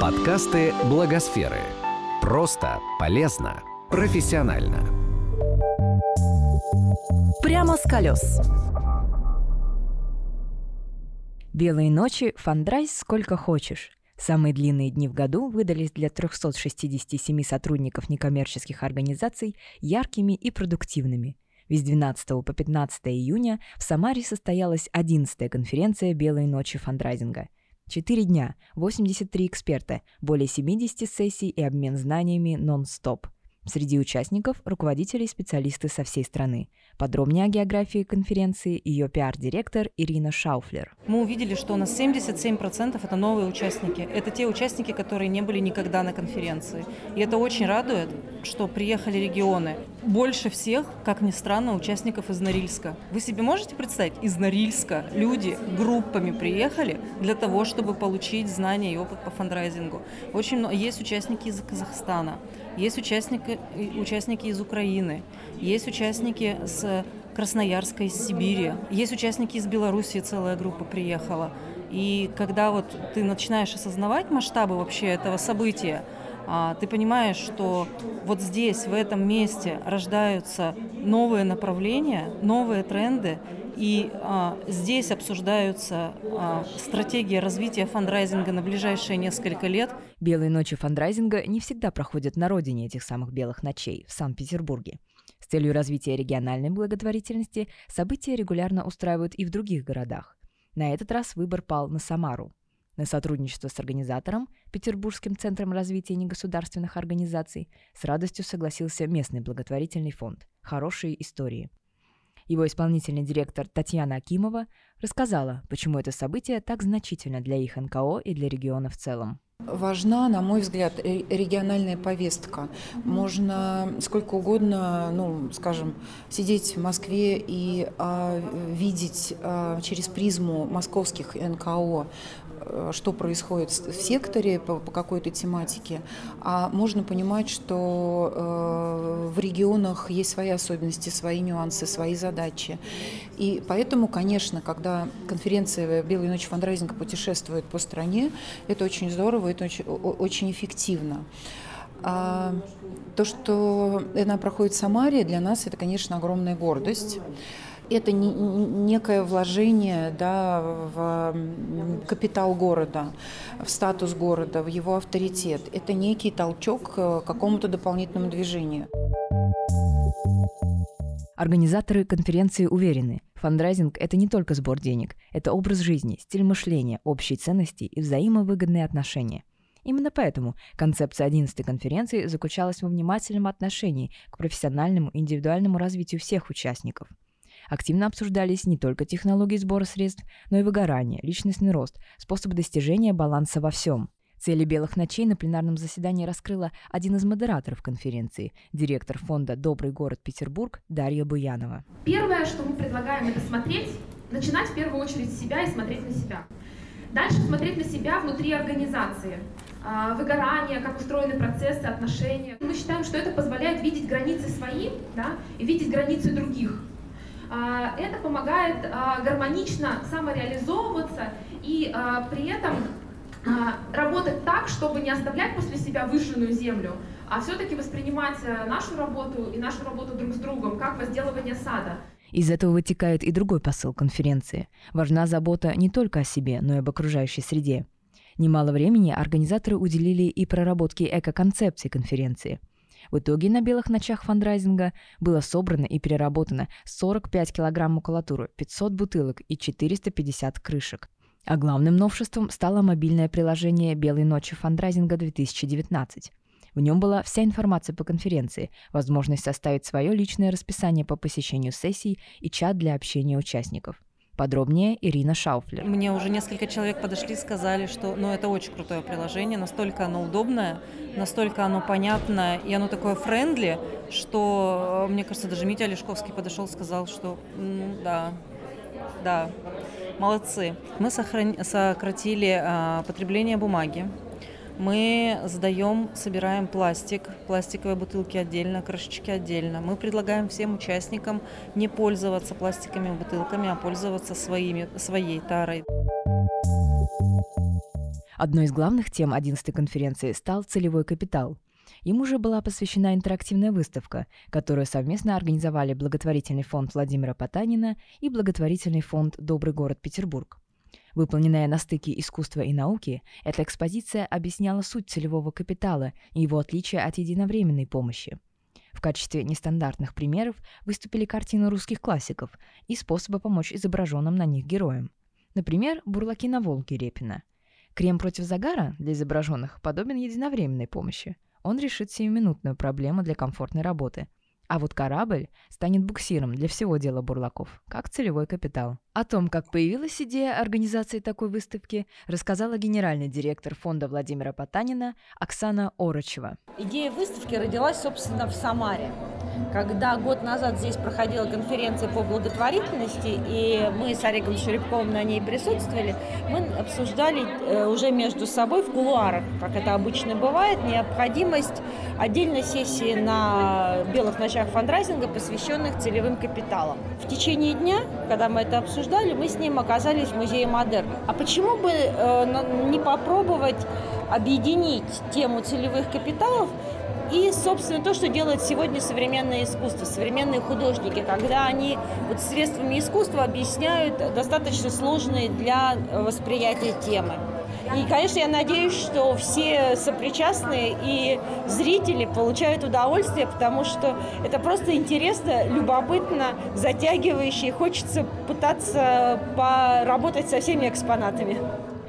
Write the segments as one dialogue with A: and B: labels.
A: Подкасты Благосферы. Просто, полезно, профессионально.
B: Прямо с колес.
C: Белые ночи, фандрайз сколько хочешь. Самые длинные дни в году выдались для 367 сотрудников некоммерческих организаций яркими и продуктивными. Ведь с 12 по 15 июня в Самаре состоялась 11-я конференция «Белые ночи фандрайзинга». Четыре дня, 83 эксперта, более 70 сессий и обмен знаниями нон-стоп – Среди участников – руководители и специалисты со всей страны. Подробнее о географии конференции ее пиар-директор Ирина Шауфлер.
D: Мы увидели, что у нас 77% это новые участники. Это те участники, которые не были никогда на конференции. И это очень радует, что приехали регионы. Больше всех, как ни странно, участников из Норильска. Вы себе можете представить, из Норильска люди группами приехали для того, чтобы получить знания и опыт по фандрайзингу. Очень много, есть участники из Казахстана, есть участники, участники из Украины, есть участники с Красноярска, из Сибири, есть участники из Белоруссии, целая группа приехала. И когда вот ты начинаешь осознавать масштабы вообще этого события, а, ты понимаешь, что вот здесь, в этом месте рождаются новые направления, новые тренды, и а, здесь обсуждаются а, стратегии развития фандрайзинга на ближайшие несколько лет.
C: Белые ночи фандрайзинга не всегда проходят на родине этих самых белых ночей, в Санкт-Петербурге. С целью развития региональной благотворительности события регулярно устраивают и в других городах. На этот раз выбор пал на Самару. На сотрудничество с организатором, Петербургским центром развития негосударственных организаций, с радостью согласился местный благотворительный фонд «Хорошие истории». Его исполнительный директор Татьяна Акимова рассказала, почему это событие так значительно для их НКО и для региона в целом.
E: Важна, на мой взгляд, региональная повестка. Можно сколько угодно, ну, скажем, сидеть в Москве и а, видеть а, через призму московских НКО что происходит в секторе по, по какой-то тематике, а можно понимать, что э, в регионах есть свои особенности, свои нюансы, свои задачи. И поэтому, конечно, когда конференция «Белые ночи фандрайзинга» путешествует по стране, это очень здорово, это очень, очень эффективно. А то, что она проходит в Самаре, для нас это, конечно, огромная гордость это не, некое вложение да, в капитал города, в статус города, в его авторитет. Это некий толчок к какому-то дополнительному движению.
C: Организаторы конференции уверены, фандрайзинг – это не только сбор денег, это образ жизни, стиль мышления, общие ценности и взаимовыгодные отношения. Именно поэтому концепция 11-й конференции заключалась во внимательном отношении к профессиональному и индивидуальному развитию всех участников – Активно обсуждались не только технологии сбора средств, но и выгорание, личностный рост, способы достижения баланса во всем. Цели «Белых ночей» на пленарном заседании раскрыла один из модераторов конференции, директор фонда «Добрый город Петербург» Дарья Буянова.
F: Первое, что мы предлагаем, это смотреть, начинать в первую очередь с себя и смотреть на себя. Дальше смотреть на себя внутри организации. А, выгорание, как устроены процессы, отношения. Мы считаем, что это позволяет видеть границы свои да, и видеть границы других. А, это помогает а, гармонично самореализовываться и а, при этом работать так, чтобы не оставлять после себя выжженную землю, а все-таки воспринимать э, нашу работу и нашу работу друг с другом как возделывание сада.
C: Из этого вытекает и другой посыл конференции. Важна забота не только о себе, но и об окружающей среде. Немало времени организаторы уделили и проработке эко-концепции конференции – в итоге на белых ночах фандрайзинга было собрано и переработано 45 килограмм макулатуры, 500 бутылок и 450 крышек. А главным новшеством стало мобильное приложение «Белые ночи фандрайзинга 2019». В нем была вся информация по конференции, возможность составить свое личное расписание по посещению сессий и чат для общения участников. Подробнее Ирина Шауфлер.
D: Мне уже несколько человек подошли и сказали, что ну, это очень крутое приложение, настолько оно удобное, настолько оно понятное, и оно такое френдли, что, мне кажется, даже Митя Олешковский подошел и сказал, что да, да, молодцы. Мы сохран... сократили а, потребление бумаги, мы сдаем, собираем пластик, пластиковые бутылки отдельно, крышечки отдельно. Мы предлагаем всем участникам не пользоваться пластиковыми бутылками, а пользоваться своими, своей тарой.
C: Одной из главных тем 11-й конференции стал целевой капитал. Ему же была посвящена интерактивная выставка, которую совместно организовали благотворительный фонд Владимира Потанина и благотворительный фонд «Добрый город Петербург». Выполненная на стыке искусства и науки, эта экспозиция объясняла суть целевого капитала и его отличие от единовременной помощи. В качестве нестандартных примеров выступили картины русских классиков и способы помочь изображенным на них героям. Например, «Бурлаки на Волге» Репина. Крем против загара для изображенных подобен единовременной помощи. Он решит сиюминутную проблему для комфортной работы – а вот корабль станет буксиром для всего дела бурлаков, как целевой капитал. О том, как появилась идея организации такой выставки, рассказала генеральный директор фонда Владимира Потанина Оксана Орочева.
G: Идея выставки родилась, собственно, в Самаре. Когда год назад здесь проходила конференция по благотворительности, и мы с Олегом Шеребковым на ней присутствовали, мы обсуждали э, уже между собой в кулуарах, как это обычно бывает, необходимость отдельной сессии на белых ночах фандрайзинга, посвященных целевым капиталам. В течение дня, когда мы это обсуждали, мы с ним оказались в музее модерн. А почему бы э, не попробовать объединить тему целевых капиталов и, собственно, то, что делает сегодня современное искусство, современные художники, когда они вот средствами искусства объясняют достаточно сложные для восприятия темы. И, конечно, я надеюсь, что все сопричастные и зрители получают удовольствие, потому что это просто интересно, любопытно, затягивающе, и хочется пытаться поработать со всеми экспонатами.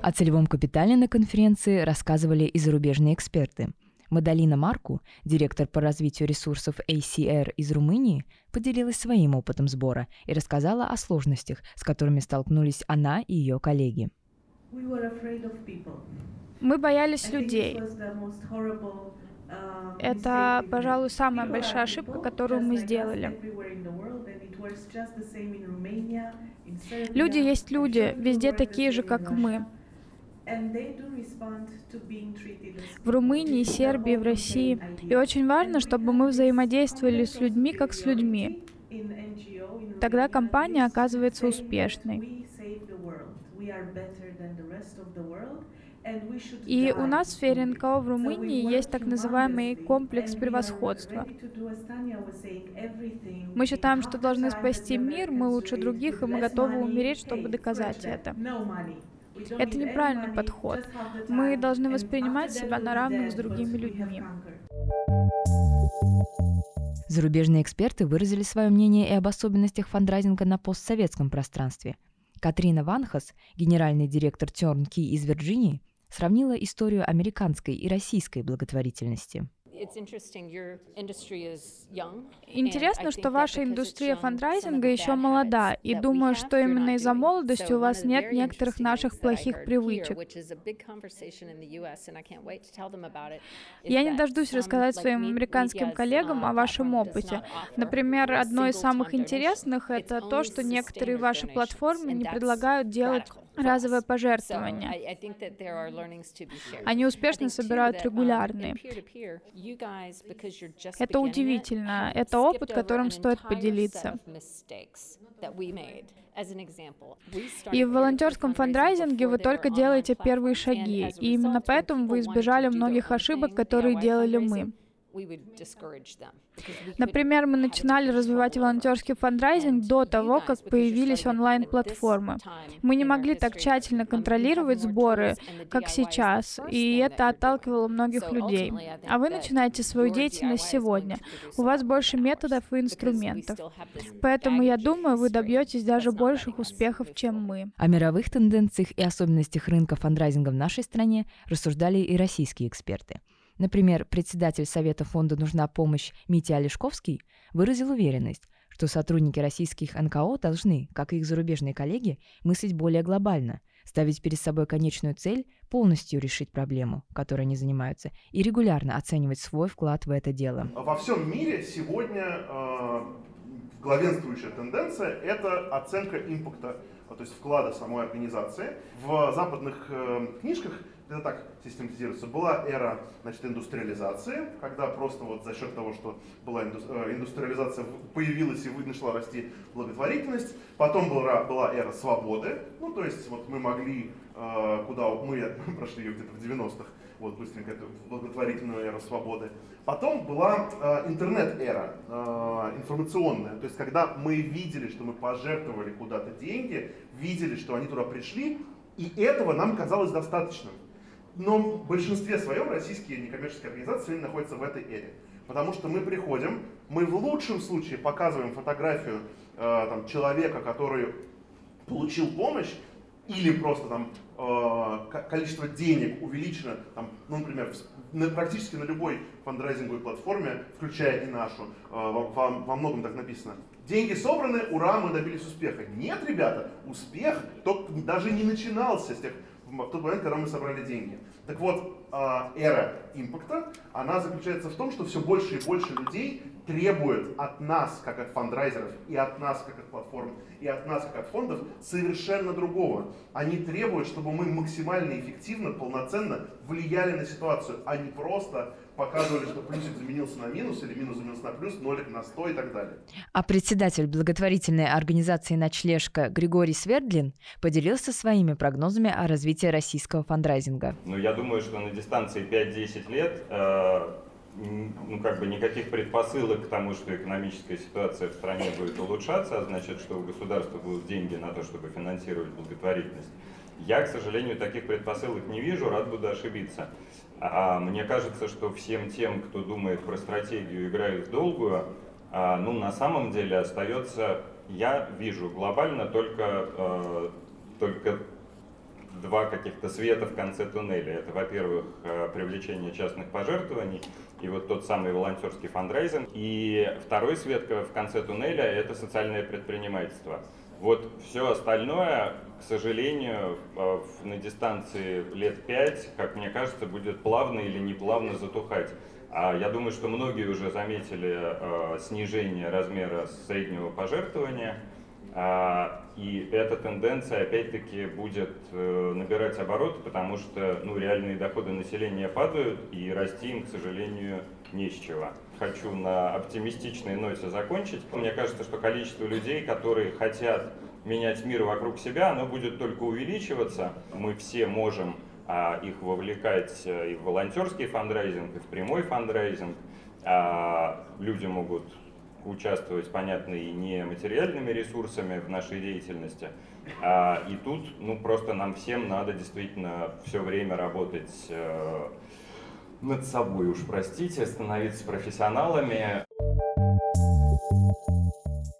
C: О целевом капитале на конференции рассказывали и зарубежные эксперты – Мадалина Марку, директор по развитию ресурсов ACR из Румынии, поделилась своим опытом сбора и рассказала о сложностях, с которыми столкнулись она и ее коллеги.
H: Мы боялись людей. Это, пожалуй, самая большая ошибка, которую мы сделали. Люди есть люди, везде такие же, как мы. В Румынии, Сербии, в России. И очень важно, чтобы мы взаимодействовали с людьми как с людьми. Тогда компания оказывается успешной. И у нас в сфере НКО в Румынии есть так называемый комплекс превосходства. Мы считаем, что должны спасти мир, мы лучше других, и мы готовы умереть, чтобы доказать это. Это неправильный подход. Мы должны воспринимать себя на равных с другими людьми.
C: Зарубежные эксперты выразили свое мнение и об особенностях фандрайзинга на постсоветском пространстве. Катрина Ванхас, генеральный директор Тернки из Вирджинии, сравнила историю американской и российской благотворительности.
H: Интересно, что ваша индустрия фандрайзинга еще молода, и думаю, что именно из-за молодости у вас нет некоторых наших плохих привычек. Я не дождусь рассказать своим американским коллегам о вашем опыте. Например, одно из самых интересных — это то, что некоторые ваши платформы не предлагают делать разовое пожертвование. Они успешно собирают регулярные. Это удивительно. Это опыт, которым стоит поделиться. И в волонтерском фандрайзинге вы только делаете первые шаги, и именно поэтому вы избежали многих ошибок, которые делали мы. Например, мы начинали развивать волонтерский фандрайзинг до того, как появились онлайн-платформы. Мы не могли так тщательно контролировать сборы, как сейчас, и это отталкивало многих людей. А вы начинаете свою деятельность сегодня. У вас больше методов и инструментов. Поэтому, я думаю, вы добьетесь даже больших успехов, чем мы.
C: О мировых тенденциях и особенностях рынка фандрайзинга в нашей стране рассуждали и российские эксперты – Например, председатель Совета фонда «Нужна помощь» Митя Олешковский выразил уверенность, что сотрудники российских НКО должны, как и их зарубежные коллеги, мыслить более глобально, ставить перед собой конечную цель полностью решить проблему, которой они занимаются, и регулярно оценивать свой вклад в это дело.
I: Во всем мире сегодня э, главенствующая тенденция – это оценка импакта, то есть вклада самой организации. В западных э, книжках это так систематизируется. Была эра значит, индустриализации, когда просто вот за счет того, что была э, индустриализация, появилась и начала расти благотворительность. Потом была, была эра свободы, ну то есть вот мы могли э, куда мы прошли ее где-то в 90-х, вот быстренько эту благотворительную эру свободы. Потом была э, интернет-эра, э, информационная, то есть когда мы видели, что мы пожертвовали куда-то деньги, видели, что они туда пришли, и этого нам казалось достаточным. Но в большинстве своем российские некоммерческие организации находятся в этой эре. Потому что мы приходим, мы в лучшем случае показываем фотографию э, там, человека, который получил помощь, или просто там э, количество денег увеличено, там, ну, например, на, практически на любой фандрайзинговой платформе, включая и нашу, э, во, во многом так написано. Деньги собраны, ура, мы добились успеха. Нет, ребята, успех тот даже не начинался с тех, в тот момент, когда мы собрали деньги. Так вот, а, эра импакта, она заключается в том, что все больше и больше людей требуют от нас, как от фандрайзеров, и от нас, как от платформ, и от нас, как от фондов, совершенно другого. Они требуют, чтобы мы максимально эффективно, полноценно влияли на ситуацию, а не просто показывали, что плюсик заменился на минус или минус заменился на плюс, нолик на 100 и так далее.
C: А председатель благотворительной организации «Ночлежка» Григорий Свердлин поделился своими прогнозами о развитии российского фандрайзинга.
J: Ну, я думаю, что на дистанции 5-10 лет э, ну, как бы никаких предпосылок к тому, что экономическая ситуация в стране будет улучшаться, а значит, что у государства будут деньги на то, чтобы финансировать благотворительность. Я, к сожалению, таких предпосылок не вижу, рад буду ошибиться. А мне кажется, что всем тем, кто думает про стратегию, играет в долгую, а, ну, на самом деле остается, я вижу глобально только, э, только два каких-то света в конце туннеля. Это, во-первых, э, привлечение частных пожертвований и вот тот самый волонтерский фандрайзинг. И второй свет в конце туннеля – это социальное предпринимательство. Вот все остальное, к сожалению, э, на дистанции лет пять, как мне кажется, будет плавно или неплавно затухать. А я думаю, что многие уже заметили э, снижение размера среднего пожертвования. А, и эта тенденция опять-таки будет э, набирать обороты, потому что ну, реальные доходы населения падают, и расти им, к сожалению, не с чего. Хочу на оптимистичной ноте закончить. Мне кажется, что количество людей, которые хотят менять мир вокруг себя, оно будет только увеличиваться. Мы все можем а, их вовлекать э, и в волонтерский фандрайзинг, и в прямой фандрайзинг. А, люди могут участвовать, понятно, и не материальными ресурсами в нашей деятельности. А, и тут, ну, просто нам всем надо действительно все время работать э, над собой, уж простите, становиться профессионалами.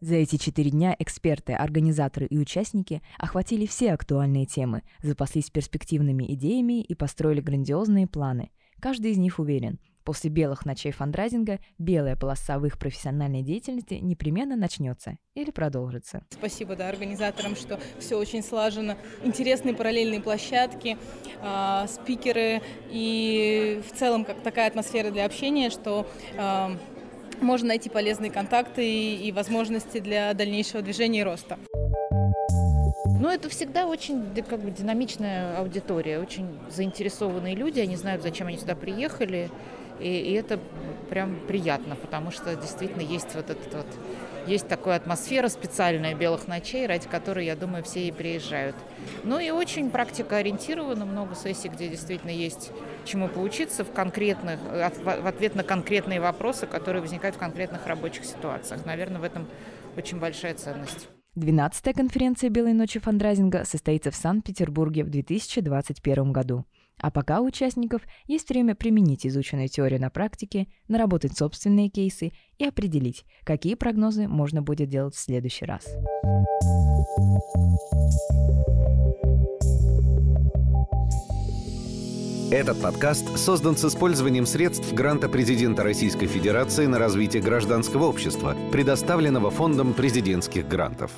C: За эти четыре дня эксперты, организаторы и участники охватили все актуальные темы, запаслись перспективными идеями и построили грандиозные планы. Каждый из них уверен – После белых ночей фандрайзинга белая полоса в их профессиональной деятельности непременно начнется или продолжится.
K: Спасибо да, организаторам, что все очень слажено. Интересные параллельные площадки, э, спикеры и в целом как такая атмосфера для общения, что э, можно найти полезные контакты и, и возможности для дальнейшего движения и роста.
L: Но это всегда очень как бы, динамичная аудитория, очень заинтересованные люди, они знают, зачем они сюда приехали, и, и это прям приятно, потому что действительно есть вот этот вот есть такая атмосфера специальная белых ночей, ради которой, я думаю, все и приезжают. Ну и очень практика ориентирована, много сессий, где действительно есть чему поучиться в конкретных, в ответ на конкретные вопросы, которые возникают в конкретных рабочих ситуациях. Наверное, в этом очень большая ценность.
C: 12-я конференция «Белой ночи фандрайзинга» состоится в Санкт-Петербурге в 2021 году. А пока у участников есть время применить изученную теорию на практике, наработать собственные кейсы и определить, какие прогнозы можно будет делать в следующий раз.
A: Этот подкаст создан с использованием средств гранта президента Российской Федерации на развитие гражданского общества, предоставленного Фондом президентских грантов.